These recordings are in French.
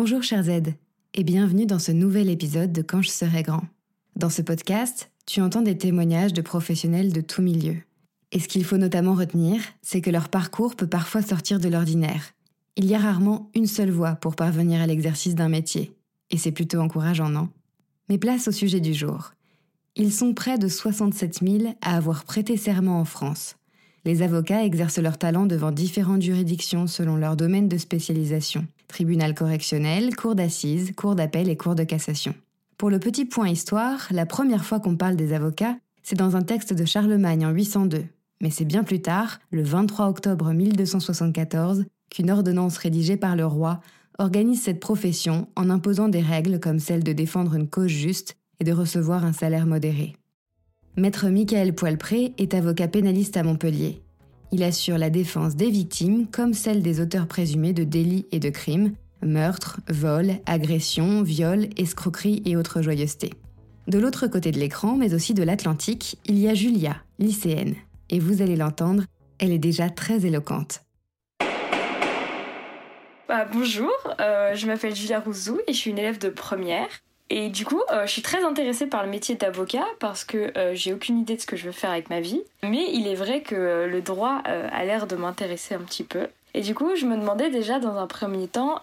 Bonjour chers aides et bienvenue dans ce nouvel épisode de Quand je serai grand. Dans ce podcast, tu entends des témoignages de professionnels de tout milieu. Et ce qu'il faut notamment retenir, c'est que leur parcours peut parfois sortir de l'ordinaire. Il y a rarement une seule voie pour parvenir à l'exercice d'un métier. Et c'est plutôt encourageant, non? Mais place au sujet du jour. Ils sont près de 67 000 à avoir prêté serment en France. Les avocats exercent leur talent devant différentes juridictions selon leur domaine de spécialisation. Tribunal correctionnel, cour d'assises, cour d'appel et cour de cassation. Pour le petit point histoire, la première fois qu'on parle des avocats, c'est dans un texte de Charlemagne en 802. Mais c'est bien plus tard, le 23 octobre 1274, qu'une ordonnance rédigée par le roi organise cette profession en imposant des règles comme celle de défendre une cause juste et de recevoir un salaire modéré. Maître Michael Poilpré est avocat pénaliste à Montpellier. Il assure la défense des victimes comme celle des auteurs présumés de délits et de crimes, meurtres, vols, agressions, viols, escroqueries et autres joyeusetés. De l'autre côté de l'écran, mais aussi de l'Atlantique, il y a Julia, lycéenne. Et vous allez l'entendre, elle est déjà très éloquente. Bah, bonjour, euh, je m'appelle Julia Rouzou et je suis une élève de première. Et du coup, euh, je suis très intéressée par le métier d'avocat parce que euh, j'ai aucune idée de ce que je veux faire avec ma vie. Mais il est vrai que le droit a l'air de m'intéresser un petit peu. Et du coup, je me demandais déjà dans un premier temps,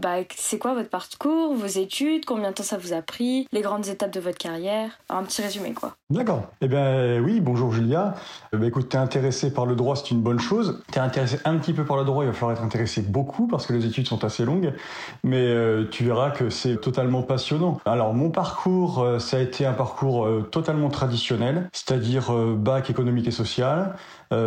bah, c'est quoi votre parcours, vos études, combien de temps ça vous a pris, les grandes étapes de votre carrière, un petit résumé quoi. D'accord. Eh bien oui, bonjour Julia. Eh écoute, t'es intéressé par le droit, c'est une bonne chose. T'es intéressé un petit peu par le droit, il va falloir être intéressé beaucoup parce que les études sont assez longues, mais euh, tu verras que c'est totalement passionnant. Alors mon parcours, euh, ça a été un parcours euh, totalement traditionnel, c'est-à-dire bac économique et social.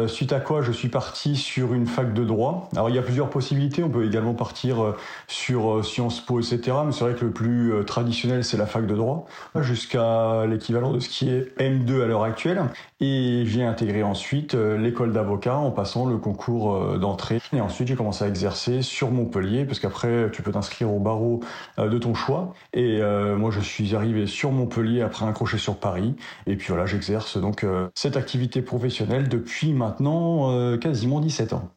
suite à quoi je suis parti sur une fac de droit. Alors il y a plusieurs possibilités, on peut également partir sur euh, Sciences Po, etc. Mais c'est vrai que le plus euh, traditionnel, c'est la fac de droit, jusqu'à l'équivalent de ce qui est M2 à l'heure actuelle. Et j'ai intégré ensuite euh, l'école d'avocat en passant le concours d'entrée. Et ensuite, j'ai commencé à exercer sur Montpellier, parce qu'après, tu peux t'inscrire au barreau de ton choix. Et moi, je suis arrivé sur Montpellier après un crochet sur Paris. Et puis voilà, j'exerce donc cette activité professionnelle depuis maintenant quasiment 17 ans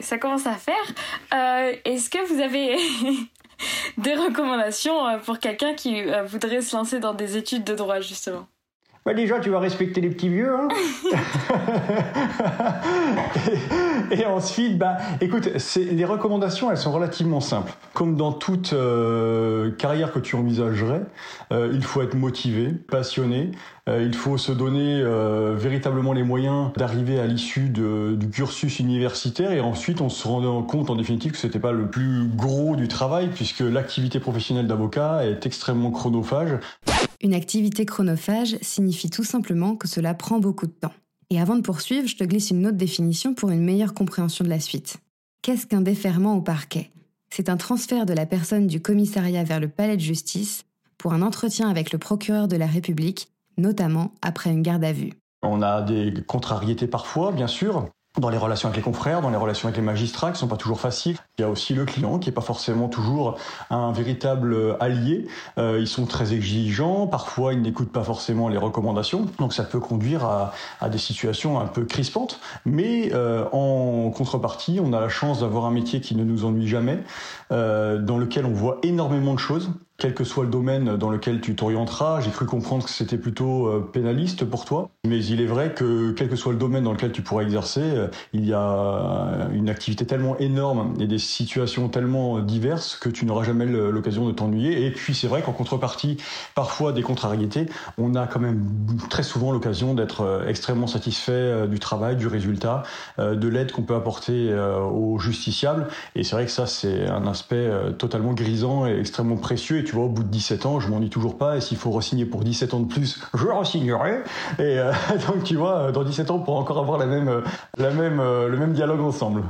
ça, commence à faire. Euh, est-ce que vous avez des recommandations euh, pour quelqu'un qui euh, voudrait se lancer dans des études de droit, justement? Bah déjà, tu vas respecter les petits vieux. Hein et, ensuite, bah, écoute, les recommandations, elles sont relativement simples. Comme dans toute carrière que tu envisagerais, il faut être motivé, passionné, il faut se donner euh, véritablement les moyens d'arriver à l'issue du cursus universitaire et ensuite on se rend compte en définitive que c'était pas le plus gros du travail puisque l'activité professionnelle d'avocat est extrêmement chronophage. Une activité chronophage signifie tout simplement que cela prend beaucoup de temps. Et avant de poursuivre, je te glisse une autre définition pour une meilleure compréhension de la suite. Qu'est-ce qu'un déferment au parquet? C'est un transfert de la personne du commissariat vers le palais de justice pour un entretien avec le procureur de la République notamment après une garde à vue. On a des contrariétés parfois, bien sûr, dans les relations avec les confrères, dans les relations avec les magistrats qui sont pas toujours faciles. Il y a aussi le client qui est pas forcément toujours un véritable allié. Euh, ils sont très exigeants, parfois ils n'écoutent pas forcément les recommandations, donc ça peut conduire à, des situations un peu crispantes. Mais euh, en contrepartie, on a la chance d'avoir un métier qui ne nous ennuie jamais, euh, dans lequel on voit énormément de choses quel que soit le domaine dans lequel tu t'orienteras. J'ai cru comprendre que c'était plutôt euh, pénaliste pour toi, mais il est vrai que quel que soit le domaine dans lequel tu pourras exercer, euh, il y a euh, une activité tellement énorme et des situations tellement diverses que tu n'auras jamais l'occasion de t'ennuyer. Et puis c'est vrai qu'en contrepartie, parfois des contrariétés, on a quand même très souvent l'occasion d'être extrêmement satisfait du travail, du résultat, de l'aide qu'on peut apporter aux justiciables. Et c'est vrai que ça, c'est un aspect totalement grisant et extrêmement précieux tu vois, au bout de 17 ans, je m'en dis toujours pas. Et s'il faut re-signer pour 17 ans de plus, je re-signerai. Et euh, donc, tu vois, dans 17 ans, on pourra encore avoir la même, euh, la même, euh, le même dialogue ensemble.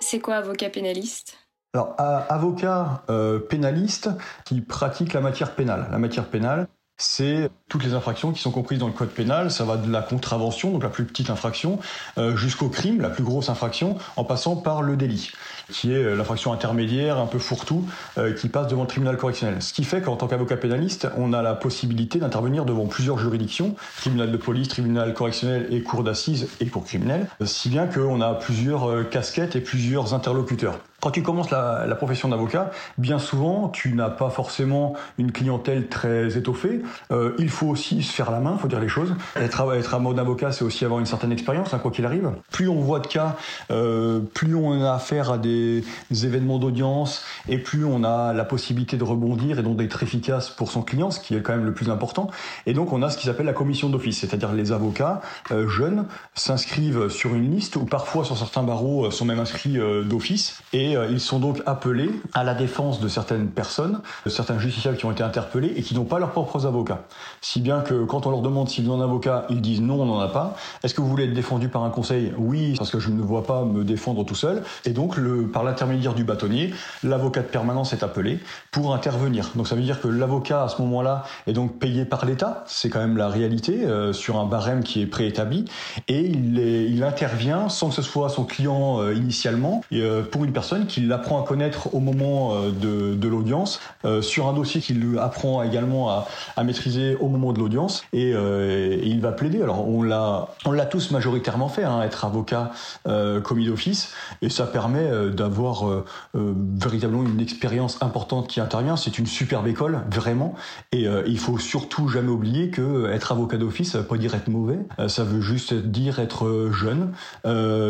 C'est quoi avocat pénaliste? Alors, avocat pénaliste qui pratique la matière pénale. La matière pénale, c'est toutes les infractions qui sont comprises dans le code pénal. Ça va de la contravention, donc la plus petite infraction, euh, jusqu'au crime, la plus grosse infraction, en passant par le délit, qui est euh, l'infraction intermédiaire, un peu fourre-tout, euh, qui passe devant le tribunal correctionnel. Ce qui fait qu'en tant qu'avocat pénaliste, on a la possibilité d'intervenir devant plusieurs juridictions, tribunal de police, tribunal correctionnel et cour d'assises et cour criminelle, si bien qu'on a plusieurs casquettes et plusieurs interlocuteurs. Quand tu commences la, la profession d'avocat, bien souvent, tu n'as pas forcément une clientèle très étoffée. Euh, il faut aussi se faire la main, faut dire les choses. Être, être un avocat, c'est aussi avoir une certaine expérience, hein, quoi qu'il arrive. Plus on voit de cas, euh, plus on a affaire à des événements d'audience et plus on a la possibilité de rebondir et donc d'être efficace pour son client, ce qui est quand même le plus important. Et donc on a ce qui s'appelle la commission d'office, c'est-à-dire les avocats euh, jeunes s'inscrivent sur une liste ou parfois sur certains barreaux euh, sont même inscrits euh, d'office et euh, ils sont donc appelés à la défense de certaines personnes, de certains justiciables qui ont été interpellés et qui n'ont pas leurs propres avocats. Si bien que quand on leur demande s'ils ont un avocat, ils disent non, on n'en a pas. Est-ce que vous voulez être défendu par un conseil? Oui, parce que je ne vois pas me défendre tout seul. Et donc, par l'intermédiaire du bâtonnier, l'avocat de permanence est appelé pour intervenir. Donc ça veut dire que l'avocat à ce moment-là est donc payé par l'État, c'est quand même la réalité, euh, sur un barème qui est préétabli, et il, intervient sans que ce soit son client euh, initialement, pour une personne qu'il apprend à connaître au moment euh, de, l'audience, euh, sur un dossier qu'il apprend également à, maîtriser au moment de l'audience, et, euh, il va plaider. Alors on l'a, tous majoritairement fait, hein, être avocat euh, commis d'office, et ça permet d'avoir véritablement une expérience importante qui intervient. C'est une superbe école, vraiment, et il faut surtout jamais oublier que être avocat d'office, ça veut pas dire être mauvais, ça veut juste dire être jeune,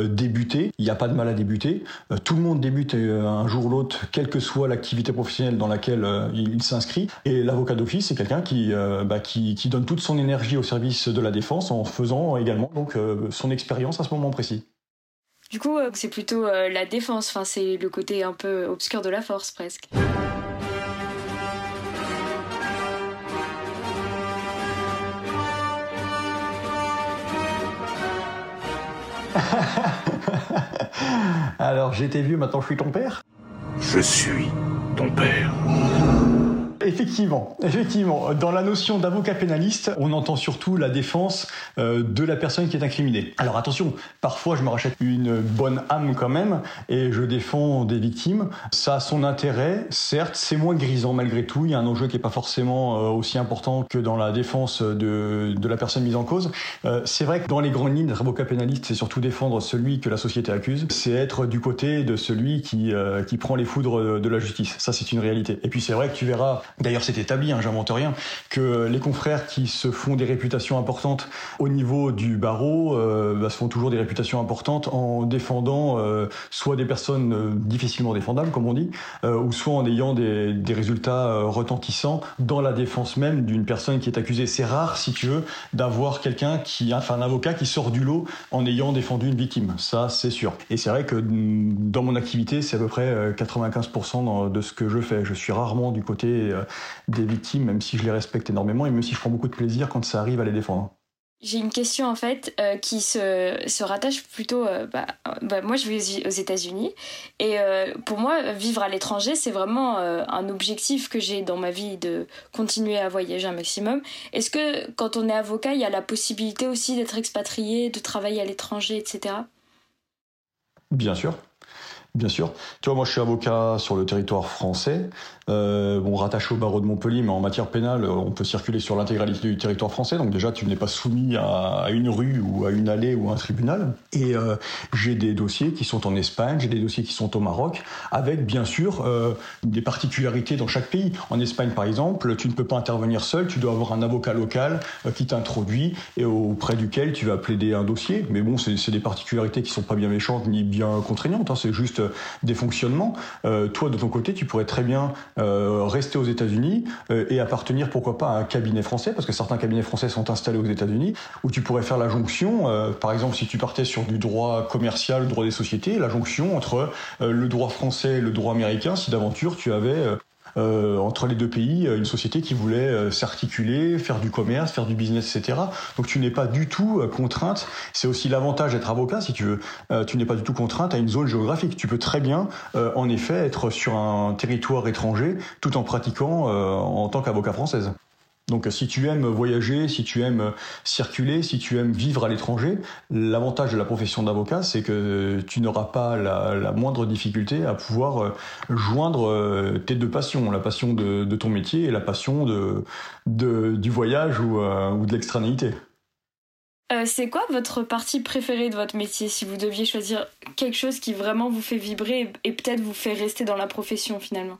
débuter. Il n'y a pas de mal à débuter. Tout le monde débute euh, un jour ou l'autre, quelle que soit l'activité professionnelle dans laquelle euh, il, s'inscrit. Et l'avocat d'office, c'est quelqu'un qui, euh, bah, qui, donne toute son énergie au service de la défense en faisant également son expérience à ce moment précis. Du coup, c'est plutôt la défense, enfin, c'est le côté un peu obscur de la force presque. Alors j'étais vieux, maintenant je suis ton père? Je suis ton père. Effectivement, effectivement. Dans la notion d'avocat pénaliste, on entend surtout la défense euh, de la personne qui est incriminée. Alors attention, parfois je me rachète une bonne âme quand même et je défends des victimes. Ça a son intérêt, certes, c'est moins grisant malgré tout. Il y a un enjeu qui n'est pas forcément euh, aussi important que dans la défense de, de la personne mise en cause. Euh, c'est vrai que dans les grandes lignes, être avocat pénaliste, c'est surtout défendre celui que la société accuse. C'est être du côté de celui qui, qui prend les foudres de la justice. Ça, c'est une réalité. Et puis c'est vrai que tu verras D'ailleurs, c'est établi, hein, j'invente rien, que les confrères qui se font des réputations importantes au niveau du barreau euh, bah, se font toujours des réputations importantes en défendant euh, soit des personnes euh, difficilement défendables, comme on dit, ou soit en ayant des, des résultats retentissants dans la défense même d'une personne qui est accusée. C'est rare, si tu veux, d'avoir quelqu'un qui, enfin un avocat qui sort du lot en ayant défendu une victime. Ça, c'est sûr. Et c'est vrai que mm, dans mon activité, c'est à peu près euh, 95% dans- de ce que je fais. Je suis rarement du côté des victimes, même si je les respecte énormément et même si je prends beaucoup de plaisir quand ça arrive à les défendre. J'ai une question en fait euh, qui se, se rattache plutôt. euh, bah, euh, bah, moi, je vis aux États-Unis et euh, pour moi, vivre à l'étranger, c'est vraiment euh, un objectif que j'ai dans ma vie de continuer à voyager un maximum. Est-ce que quand on est avocat, il y a la possibilité aussi d'être expatrié, de travailler à l'étranger, etc. Bien sûr. Bien sûr. Tu vois, moi, je suis avocat sur le territoire français, euh, bon, rattaché au barreau de Montpellier, mais en matière pénale, on peut circuler sur l'intégralité du territoire français. Donc déjà, tu n'es pas soumis à, une rue ou à une allée ou à un tribunal. Et euh, j'ai des dossiers qui sont en Espagne, j'ai des dossiers qui sont au Maroc, avec bien sûr euh, des particularités dans chaque pays. En Espagne, par exemple, tu ne peux pas intervenir seul, tu dois avoir un avocat local qui t'introduit et auprès duquel tu vas plaider un dossier. Mais bon, c'est des particularités qui sont pas bien méchantes ni bien contraignantes. hein, c'est juste des fonctionnements. Euh, toi, de ton côté, tu pourrais très bien euh, rester aux États-Unis euh, et appartenir, pourquoi pas, à un cabinet français, parce que certains cabinets français sont installés aux États-Unis, où tu pourrais faire la jonction. euh, par exemple, si tu partais sur du droit commercial, droit des sociétés, la jonction entre euh, le droit français et le droit américain, si d'aventure tu avais euh, entre les deux pays euh, une société qui voulait euh, s'articuler, faire du commerce, faire du business, etc. Donc tu n'es pas du tout contrainte. C'est aussi l'avantage d'être avocat, si tu veux. Tu n'es pas du tout contrainte à une zone géographique. Tu peux très bien, en effet, être sur un territoire étranger tout en pratiquant en tant qu'avocat française. Donc si tu aimes voyager, si tu aimes circuler, si tu aimes vivre à l'étranger, l'avantage de la profession d'avocat, c'est que tu n'auras pas la, moindre difficulté à pouvoir euh, joindre euh, tes deux passions, la passion de, ton métier et la passion du voyage ou, euh, de l'extranéité. C'est quoi votre partie préférée de votre métier si vous deviez choisir quelque chose qui vraiment vous fait vibrer et peut-être vous fait rester dans la profession finalement?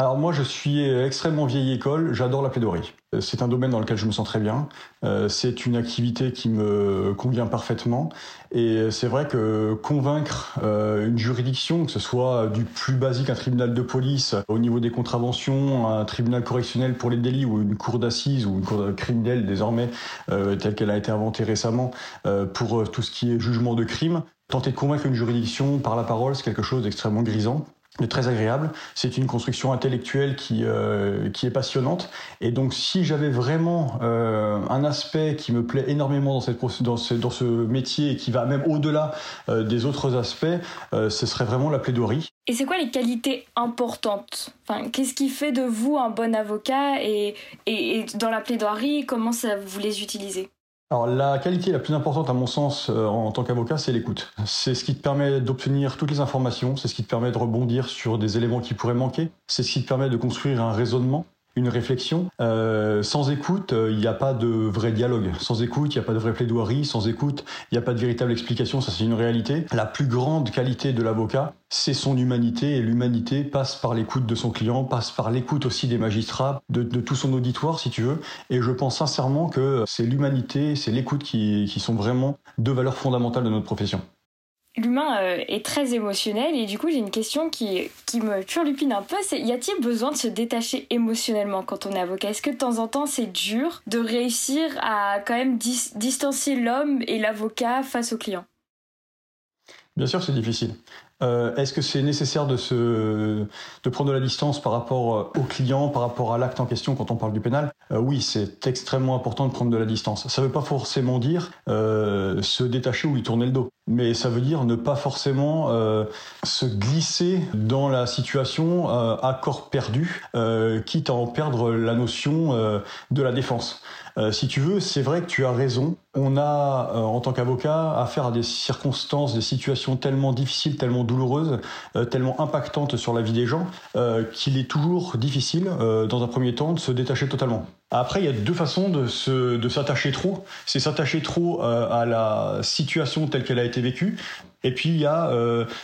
Alors moi, je suis extrêmement vieille école, j'adore la plaidoirie. Euh, c'est un domaine dans lequel je me sens très bien. Euh, c'est une activité qui me convient parfaitement. Et c'est vrai que convaincre euh, une juridiction, que ce soit du plus basique, un tribunal de police, au niveau des contraventions, un tribunal correctionnel pour les délits, ou une cour d'assises, ou une cour criminelle désormais, telle qu'elle a été inventée récemment, pour tout ce qui est jugement de crime, tenter de convaincre une juridiction par la parole, c'est quelque chose d'extrêmement grisant très agréable. C'est une construction intellectuelle qui, euh, qui est passionnante. Et donc, si j'avais vraiment euh, un aspect qui me plaît énormément dans, cette, ce, métier et qui va même au-delà euh, des autres aspects, ce serait vraiment la plaidoirie. Et c'est quoi les qualités importantes? Qu'est-ce qui fait de vous un bon avocat? Et, et, et dans la plaidoirie, comment ça, vous les utilisez? Alors la qualité la plus importante à mon sens euh, en tant qu'avocat, c'est l'écoute. C'est ce qui te permet d'obtenir toutes les informations, c'est ce qui te permet de rebondir sur des éléments qui pourraient manquer, c'est ce qui te permet de construire un raisonnement une réflexion. Euh, sans écoute, euh, il n'y a pas de vrai dialogue. Sans écoute, il n'y a pas de vraie plaidoirie. Sans écoute, il n'y a pas de véritable explication. Ça, c'est une réalité. La plus grande qualité de l'avocat, c'est son humanité. Et l'humanité passe par l'écoute de son client, passe par l'écoute aussi des magistrats, de, tout son auditoire, si tu veux. Et je pense sincèrement que c'est l'humanité, c'est l'écoute qui sont vraiment deux valeurs fondamentales de notre profession l'humain euh, est très émotionnel et du coup j'ai une question qui, qui me turlupine un peu, c'est y a-t-il besoin de se détacher émotionnellement quand on est avocat? Est-ce que de temps en temps c'est dur de réussir à quand même distancier l'homme et l'avocat face au client? Bien sûr c'est difficile. Euh, est-ce que c'est nécessaire de, se, de prendre de la distance par rapport euh, au client, par rapport à l'acte en question quand on parle du pénal? Euh, Oui, c'est extrêmement important de prendre de la distance. Ça ne veut pas forcément dire se détacher ou lui tourner le dos, mais ça veut dire ne pas forcément se glisser dans la situation à corps perdu, quitte à en perdre la notion de la défense. Euh, si tu veux, c'est vrai que tu as raison. On a, euh, en tant qu'avocat, affaire à des circonstances, des situations tellement difficiles, tellement douloureuses, euh, tellement impactantes sur la vie des gens, qu'il est toujours difficile, dans un premier temps, de se détacher totalement. Après, il y a deux façons de, se, de s'attacher trop. C'est s'attacher trop à la situation telle qu'elle a été vécue. Et puis, il y a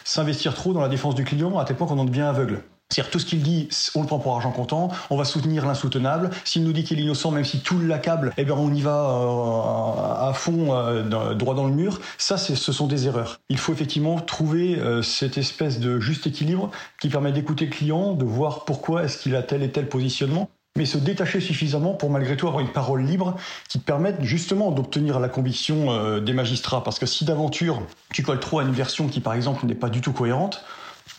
s'investir trop dans la défense du client à tel point qu'on en devient aveugle. C'est-à-dire tout ce qu'il dit, on le prend pour argent comptant, on va soutenir l'insoutenable. S'il nous dit qu'il est innocent, même si tout l'accable, eh bien on y va euh, à fond, euh, droit dans le mur. Ça, ce sont des erreurs. Il faut effectivement trouver euh, cette espèce de juste équilibre qui permet d'écouter le client, de voir pourquoi est-ce qu'il a tel et tel positionnement, mais se détacher suffisamment pour malgré tout avoir une parole libre qui te permette justement d'obtenir la conviction des magistrats. Parce que si d'aventure tu colles trop à une version qui par exemple n'est pas du tout cohérente,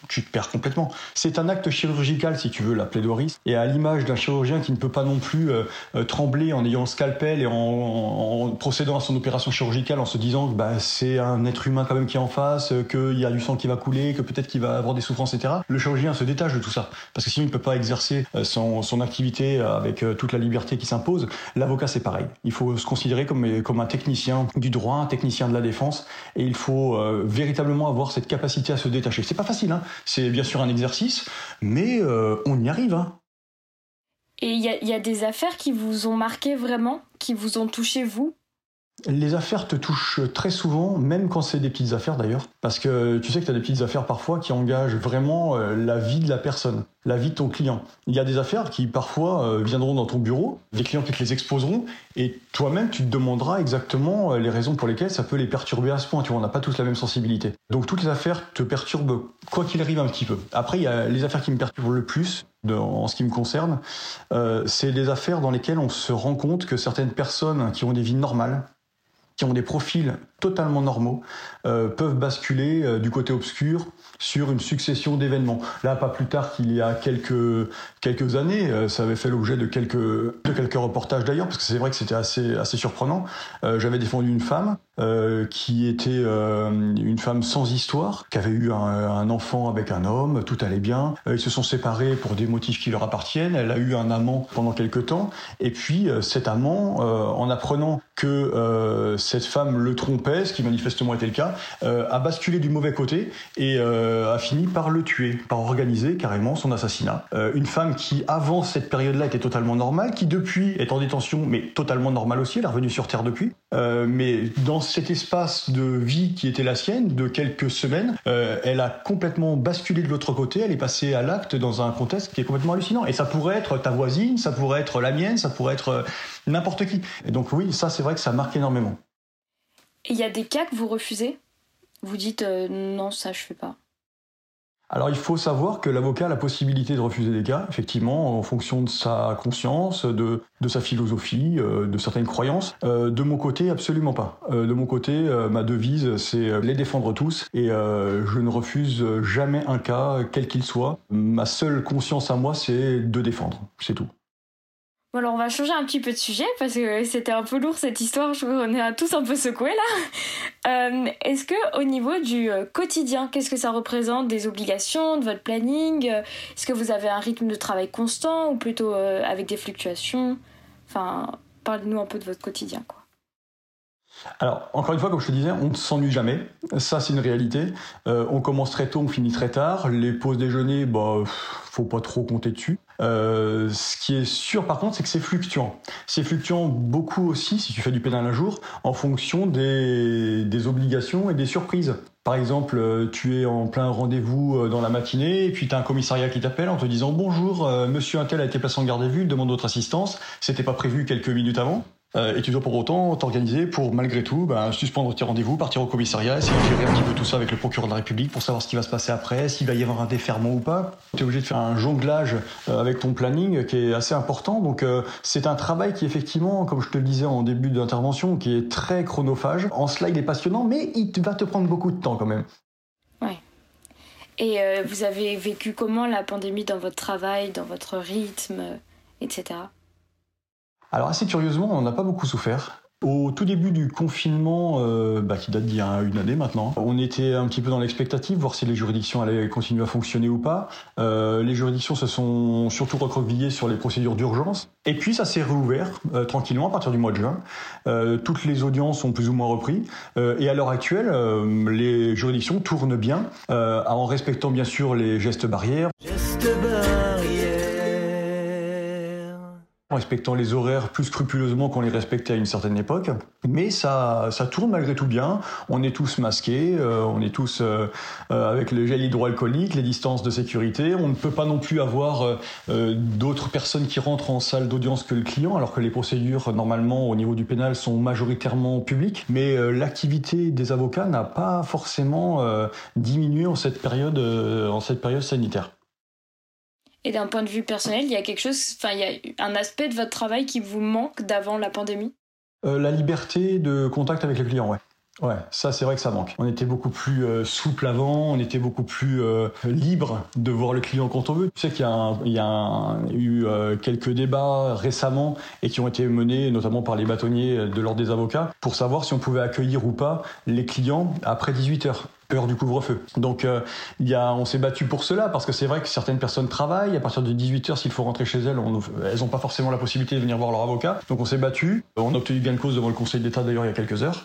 tu te perds complètement. C'est un acte chirurgical, si tu veux, la plaidoirie. Et à l'image d'un chirurgien qui ne peut pas non plus euh, euh, trembler en ayant le scalpel et en, procédant à son opération chirurgicale en se disant que bah, c'est un être humain quand même qui est en face, euh, qu'il y a du sang qui va couler, que peut-être qu'il va avoir des souffrances, etc. Le chirurgien se détache de tout ça. Parce que sinon, il ne peut pas exercer son, son activité avec toute la liberté qui s'impose. L'avocat, c'est pareil. Il faut se considérer comme, comme un technicien du droit, un technicien de la défense. Et il faut véritablement avoir cette capacité à se détacher. C'est pas facile, hein c'est bien sûr un exercice, mais euh, on y arrive. Hein. Et il y, a des affaires qui vous ont marqué vraiment, qui vous ont touché vous? Les affaires te touchent très souvent, même quand c'est des petites affaires d'ailleurs, parce que tu sais que tu as des petites affaires parfois qui engagent vraiment euh, la vie de la personne, la vie de ton client. Il y a des affaires qui parfois euh, viendront dans ton bureau, des clients qui te les exposeront, et toi-même tu te demanderas exactement euh, les raisons pour lesquelles ça peut les perturber à ce point. On n'a pas tous la même sensibilité. Donc toutes les affaires te perturbent quoi qu'il arrive un petit peu. Après, il y a les affaires qui me perturbent le plus, en ce qui me concerne, c'est les affaires dans lesquelles on se rend compte que certaines personnes qui ont des vies normales, qui ont des profils totalement normaux, euh, peuvent basculer euh, du côté obscur sur une succession d'événements. Là, pas plus tard qu'il y a quelques, quelques années, euh, ça avait fait l'objet de quelques, de quelques reportages d'ailleurs, parce que c'est vrai que c'était assez, assez surprenant. J'avais défendu une femme qui était une femme sans histoire, qui avait eu un, un, enfant avec un homme, tout allait bien. ils se sont séparés pour des motifs qui leur appartiennent. Elle a eu un amant pendant quelques temps, et puis cet amant, en apprenant que cette femme le trompait, ce qui manifestement était le cas, a basculé du mauvais côté et a fini par le tuer, par organiser carrément son assassinat. une femme qui, avant cette période-là, était totalement normale, qui depuis est en détention, mais totalement normale aussi, elle est revenue sur Terre depuis. mais dans cet espace de vie qui était la sienne, de quelques semaines, elle a complètement basculé de l'autre côté, elle est passée à l'acte dans un contexte qui est complètement hallucinant. Et ça pourrait être ta voisine, ça pourrait être la mienne, ça pourrait être n'importe qui. Donc oui, ça c'est vrai que ça marque énormément. Il y a des cas que vous refusez? Vous dites euh, non, ça je fais pas. Alors il faut savoir que l'avocat a la possibilité de refuser des cas, effectivement, en fonction de sa conscience, de, de sa philosophie, euh, de certaines croyances. Euh, de mon côté, absolument pas. de mon côté, ma devise, c'est les défendre tous, et je ne refuse jamais un cas, quel qu'il soit. Ma seule conscience à moi, c'est de défendre, c'est tout. Alors on va changer un petit peu de sujet parce que c'était un peu lourd cette histoire, je qu'on est tous un peu secoués là. Euh, est-ce que au niveau du euh, quotidien, qu'est-ce que ça représente? Des obligations, de votre planning? Est-ce que vous avez un rythme de travail constant ou plutôt euh, avec des fluctuations? Enfin, parlez-nous un peu de votre quotidien quoi. Alors, encore une fois, comme je te disais, on ne s'ennuie jamais. Ça, c'est une réalité. on commence très tôt, on finit très tard. Les pauses déjeuner, bah, faut pas trop compter dessus. Euh, ce qui est sûr par contre, c'est que c'est fluctuant. C'est fluctuant beaucoup aussi, si tu fais du pénal un jour, en fonction des, obligations et des surprises. Par exemple, euh, tu es en plein rendez-vous euh, dans la matinée, et puis tu as un commissariat qui t'appelle en te disant Bonjour, monsieur Intel a été placé en garde à vue, demande votre assistance. C'était pas prévu quelques minutes avant. Euh, et tu dois pour autant t'organiser pour, malgré tout, ben, suspendre tes rendez-vous, partir au commissariat, essayer de gérer un petit peu tout ça avec le procureur de la République pour savoir ce qui va se passer après, s'il va y avoir un déferment ou pas. Tu es obligé de faire un jonglage euh, avec ton planning qui est assez important. Donc euh, c'est un travail qui effectivement, comme je te le disais en début d'intervention, qui est très chronophage. En cela, il est passionnant, mais il va te prendre beaucoup de temps quand même. Ouais. Et vous avez vécu comment la pandémie dans votre travail, dans votre rythme, etc. Alors assez curieusement, on n'a pas beaucoup souffert. Au tout début du confinement, euh, bah, qui date d'il y a une année maintenant, on était un petit peu dans l'expectative, voir si les juridictions allaient continuer à fonctionner ou pas. Euh, les juridictions se sont surtout recroquevillées sur les procédures d'urgence. Et puis ça s'est réouvert euh, tranquillement à partir du mois de juin. toutes les audiences ont plus ou moins repris. et à l'heure actuelle, les juridictions tournent bien, en respectant bien sûr les gestes barrières. Gestes barrières en respectant les horaires plus scrupuleusement qu'on les respectait à une certaine époque. Mais ça, ça tourne malgré tout bien. On est tous masqués, euh, on est tous euh, euh, avec le gel hydroalcoolique, les distances de sécurité. On ne peut pas non plus avoir d'autres personnes qui rentrent en salle d'audience que le client, alors que les procédures normalement au niveau du pénal sont majoritairement publiques. Mais l'activité des avocats n'a pas forcément diminué en cette période, en cette période sanitaire. Et d'un point de vue personnel, il y a quelque chose, enfin, il un aspect de votre travail qui vous manque d'avant la pandémie? Euh, La liberté de contact avec les clients, ouais. Ouais, ça c'est vrai que ça manque. On était beaucoup plus euh, souple avant, on était beaucoup plus euh, libre de voir le client quand on veut. Tu sais qu'il y a, il y a eu quelques débats récemment et qui ont été menés notamment par les bâtonniers de l'ordre des avocats pour savoir si on pouvait accueillir ou pas les clients après 18 heures heure du couvre-feu. Donc euh, il y a, on s'est battu pour cela parce que c'est vrai que certaines personnes travaillent à partir de 18 heures s'il faut rentrer chez elles, elles n'ont pas forcément la possibilité de venir voir leur avocat. Donc on s'est battu, on a obtenu gain de cause devant le Conseil d'État d'ailleurs il y a quelques heures.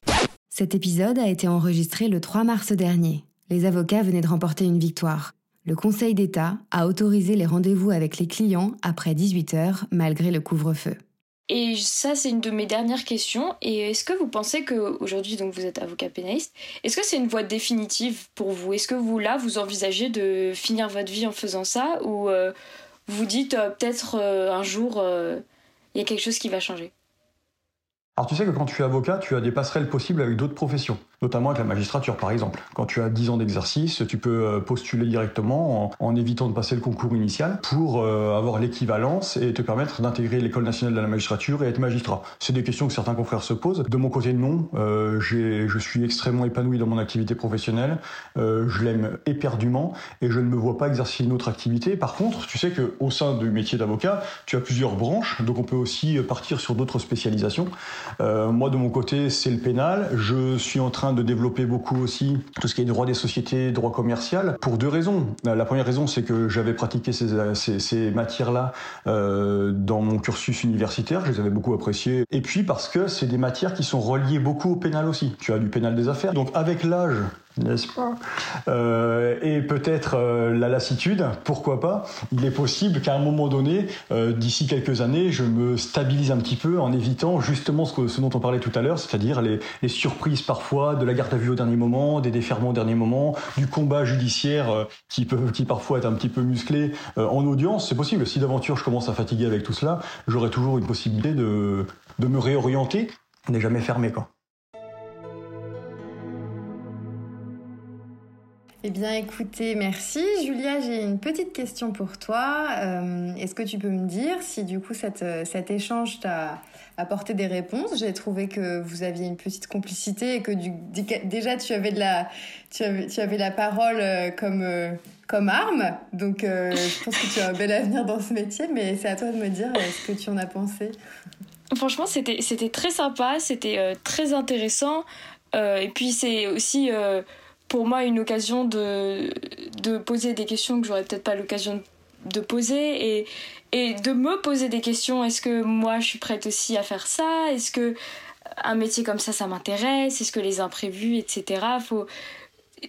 Cet épisode a été enregistré le 3 mars dernier. Les avocats venaient de remporter une victoire. Le Conseil d'État a autorisé les rendez-vous avec les clients après 18 heures malgré le couvre-feu. Et ça, c'est une de mes dernières questions. Et est-ce que vous pensez qu'aujourd'hui, donc vous êtes avocat pénaliste, est-ce que c'est une voie définitive pour vous? Est-ce que vous, là, vous envisagez de finir votre vie en faisant ça? Ou euh, vous dites euh, peut-être euh, un jour, il y a quelque chose qui va changer? Alors tu sais que quand tu es avocat, tu as des passerelles possibles avec d'autres professions, notamment avec la magistrature par exemple. Quand tu as 10 ans d'exercice, tu peux euh, postuler directement en, évitant de passer le concours initial pour euh, avoir l'équivalence et te permettre d'intégrer l'école nationale de la magistrature et être magistrat. C'est des questions que certains confrères se posent. De mon côté, non. Euh, je suis extrêmement épanoui dans mon activité professionnelle. Je l'aime éperdument et je ne me vois pas exercer une autre activité. Par contre, tu sais qu'au sein du métier d'avocat, tu as plusieurs branches, donc on peut aussi partir sur d'autres spécialisations. Moi, de mon côté, c'est le pénal. Je suis en train de développer beaucoup aussi tout ce qui est droit des sociétés, droit commercial, pour deux raisons. La première raison, c'est que j'avais pratiqué ces, ces matières-là euh, dans mon cursus universitaire, je les avais beaucoup appréciées. Et puis parce que c'est des matières qui sont reliées beaucoup au pénal aussi. Tu as du pénal des affaires. Donc avec l'âge, n'est-ce pas euh, Et peut-être euh, la lassitude, pourquoi pas Il est possible qu'à un moment donné, euh, d'ici quelques années, je me stabilise un petit peu en évitant justement ce, que, ce dont on parlait tout à l'heure, c'est-à-dire les, les, surprises parfois, de la garde à vue au dernier moment, des déferments au dernier moment, du combat judiciaire euh, qui peut qui parfois être un petit peu musclé euh, en audience. C'est possible. Si d'aventure je commence à fatiguer avec tout cela, j'aurai toujours une possibilité de, de me réorienter. N'est jamais fermé, quoi. Eh bien, écoutez, merci. Julia, j'ai une petite question pour toi. Euh, Est-ce que tu peux me dire si du coup cette, cet échange t'a apporté des réponses? J'ai trouvé que vous aviez une petite complicité et que déjà tu avais, de la, tu avais, tu avais la parole euh, comme, euh, comme arme. Donc, euh, je pense que tu as un bel avenir dans ce métier, mais c'est à toi de me dire ce que tu en as pensé. Franchement, c'était très sympa, c'était euh, très intéressant. et puis, c'est aussi pour moi une occasion de, poser des questions que j'aurais peut-être pas l'occasion de poser et, et de me poser des questions. Est-ce que moi je suis prête aussi à faire ça? Est-ce que un métier comme ça ça m'intéresse? Est-ce que les imprévus, etc. Faut...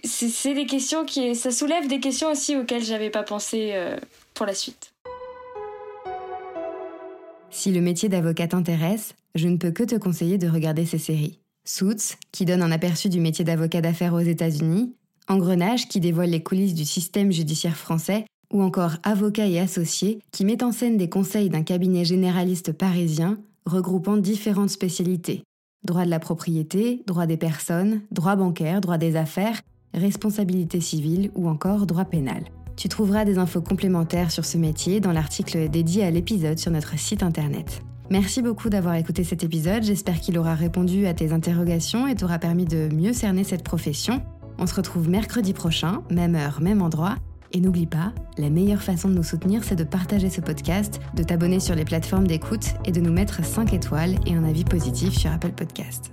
C'est des questions qui. Ça soulève des questions aussi auxquelles j'avais pas pensé euh, pour la suite. Si le métier d'avocat t'intéresse, je ne peux que te conseiller de regarder ces séries. Suits, qui donne un aperçu du métier d'avocat d'affaires aux États-Unis, Engrenage, qui dévoile les coulisses du système judiciaire français, ou encore Avocat et associés, qui met en scène des conseils d'un cabinet généraliste parisien regroupant différentes spécialités. Droit de la propriété, droit des personnes, droit bancaire, droit des affaires, responsabilité civile ou encore droit pénal. Tu trouveras des infos complémentaires sur ce métier dans l'article dédié à l'épisode sur notre site internet. Merci beaucoup d'avoir écouté cet épisode, j'espère qu'il aura répondu à tes interrogations et t'aura permis de mieux cerner cette profession. On se retrouve mercredi prochain, même heure, même endroit. Et n'oublie pas, la meilleure façon de nous soutenir, c'est de partager ce podcast, de t'abonner sur les plateformes d'écoute et de nous mettre 5 étoiles et un avis positif sur Apple Podcast.